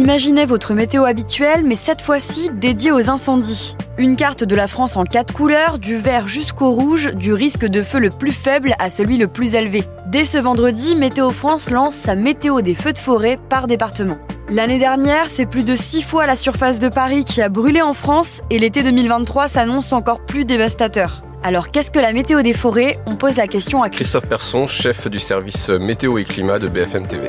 Imaginez votre météo habituelle, mais cette fois-ci dédiée aux incendies. Une carte de la France en quatre couleurs, du vert jusqu'au rouge, du risque de feu le plus faible à celui le plus élevé. Dès ce vendredi, Météo France lance sa météo des feux de forêt par département. L'année dernière, c'est plus de six fois la surface de Paris qui a brûlé en France et l'été 2023 s'annonce encore plus dévastateur. Alors qu'est-ce que la météo des forêts? On pose la question à Christophe Persson, chef du service météo et climat de BFM TV.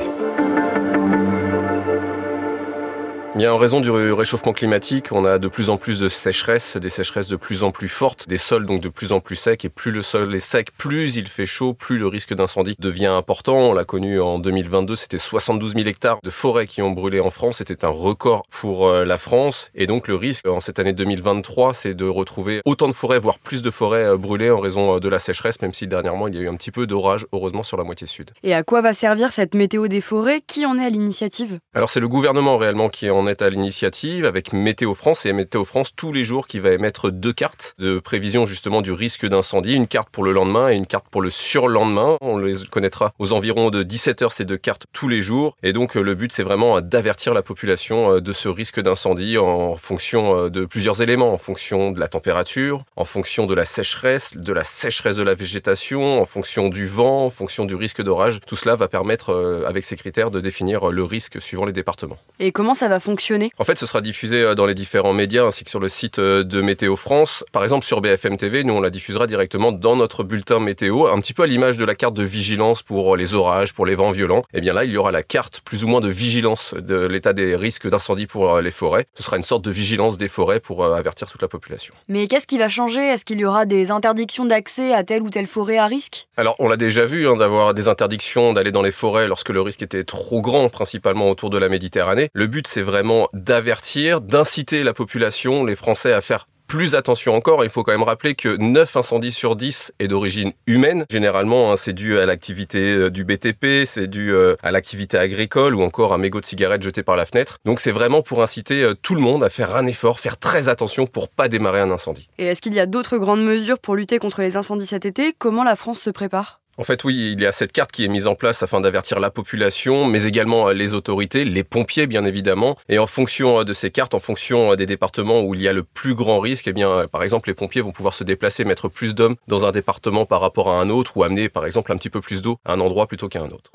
Bien, en raison du réchauffement climatique, on a de plus en plus de sécheresses, des sécheresses de plus en plus fortes, des sols donc de plus en plus secs. Et plus le sol est sec, plus il fait chaud, plus le risque d'incendie devient important. On l'a connu en 2022, c'était 72 000 hectares de forêts qui ont brûlé en France. C'était un record pour euh, la France. Et donc le risque en cette année 2023, c'est de retrouver autant de forêts, voire plus de forêts euh, brûlées en raison euh, de la sécheresse, même si dernièrement il y a eu un petit peu d'orage, heureusement sur la moitié sud. Et à quoi va servir cette météo des forêts? Qui en est à l'initiative? Alors c'est le gouvernement réellement qui en est à l'initiative avec Météo France et Météo France tous les jours qui va émettre deux cartes de prévision justement du risque d'incendie, une carte pour le lendemain et une carte pour le surlendemain. On les connaîtra aux environs de 17 heures ces deux cartes tous les jours et donc le but c'est vraiment d'avertir la population euh, de ce risque d'incendie en fonction euh, de plusieurs éléments, en fonction de la température, en fonction de la sécheresse, de la sécheresse de la végétation, en fonction du vent, en fonction du risque d'orage. Tout cela va permettre euh, avec ces critères de définir le risque suivant les départements. Et comment ça va fonctionner en fait, ce sera diffusé euh, dans les différents médias ainsi que sur le site euh, de Météo France. Par exemple, sur BFM TV, nous on la diffusera directement dans notre bulletin météo, un petit peu à l'image de la carte de vigilance pour les orages, pour les vents violents. Et eh bien là, il y aura la carte plus ou moins de vigilance de l'état des risques d'incendie pour euh, les forêts. Ce sera une sorte de vigilance des forêts pour avertir toute la population. Mais qu'est-ce qui va changer? Est-ce qu'il y aura des interdictions d'accès à telle ou telle forêt à risque? Alors, on l'a déjà vu, hein, d'avoir des interdictions d'aller dans les forêts lorsque le risque était trop grand, principalement autour de la Méditerranée. Le but, c'est vraiment d'avertir, d'inciter la population, les Français à faire plus attention encore, il faut quand même rappeler que 9 incendies sur 10 est d'origine humaine. Généralement, hein, c'est dû à l'activité euh, du BTP, c'est dû euh, à l'activité agricole ou encore à un mégot de cigarette jeté par la fenêtre. Donc c'est vraiment pour inciter euh, tout le monde à faire un effort, faire très attention pour pas démarrer un incendie. Et est-ce qu'il y a d'autres grandes mesures pour lutter contre les incendies cet été? Comment la France se prépare? En fait, oui, il y a cette carte qui est mise en place afin d'avertir la population, mais également euh, les autorités, les pompiers, bien évidemment. Et en fonction euh, de ces cartes, en fonction euh, des départements où il y a le plus grand risque, eh bien, par exemple, les pompiers vont pouvoir se déplacer, mettre plus d'hommes dans un département par rapport à un autre, ou amener, par exemple, un petit peu plus d'eau à un endroit plutôt qu'à un autre.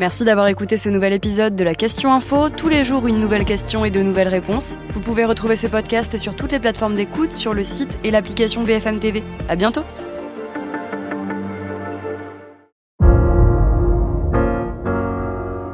Merci d'avoir écouté ce nouvel épisode de la Question Info. Tous les jours, une nouvelle question et de nouvelles réponses. Vous pouvez retrouver ce podcast sur toutes les plateformes d'écoute, sur le site et l'application BFM TV. À bientôt!